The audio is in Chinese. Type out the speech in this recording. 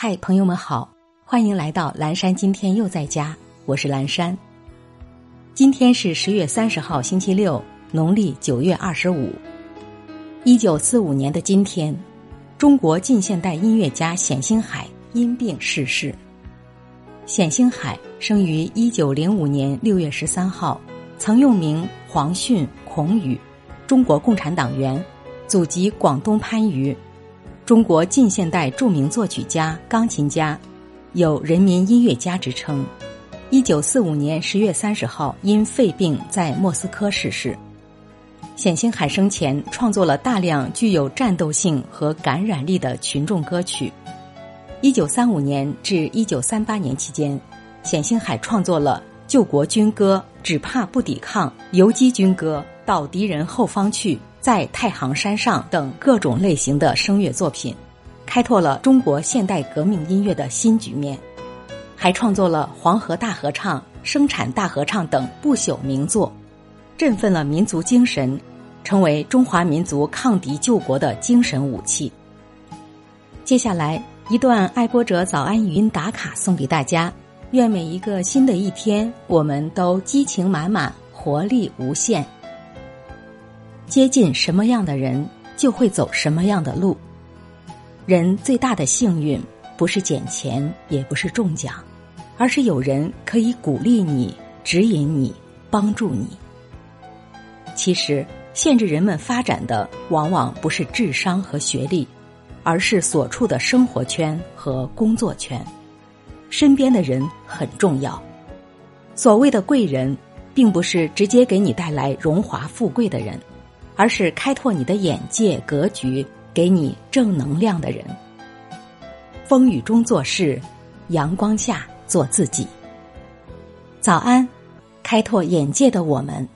嗨，朋友们好，欢迎来到蓝山。今天又在家，我是蓝山。今天是十月三十号，星期六，农历九月二十五。一九四五年的今天，中国近现代音乐家冼星海因病逝世。冼星海生于一九零五年六月十三号，曾用名黄训、孔宇，中国共产党员，祖籍广东番禺。中国近现代著名作曲家、钢琴家，有“人民音乐家”之称。一九四五年十月三十号，因肺病在莫斯科逝世。冼星海生前创作了大量具有战斗性和感染力的群众歌曲。一九三五年至一九三八年期间，冼星海创作了《救国军歌》《只怕不抵抗》《游击军歌》《到敌人后方去》。在太行山上等各种类型的声乐作品，开拓了中国现代革命音乐的新局面，还创作了《黄河大合唱》《生产大合唱》等不朽名作，振奋了民族精神，成为中华民族抗敌救国的精神武器。接下来一段爱播者早安语音打卡送给大家，愿每一个新的一天，我们都激情满满，活力无限。接近什么样的人，就会走什么样的路。人最大的幸运，不是捡钱，也不是中奖，而是有人可以鼓励你、指引你、帮助你。其实，限制人们发展的，往往不是智商和学历，而是所处的生活圈和工作圈。身边的人很重要。所谓的贵人，并不是直接给你带来荣华富贵的人。而是开拓你的眼界格局，给你正能量的人。风雨中做事，阳光下做自己。早安，开拓眼界的我们。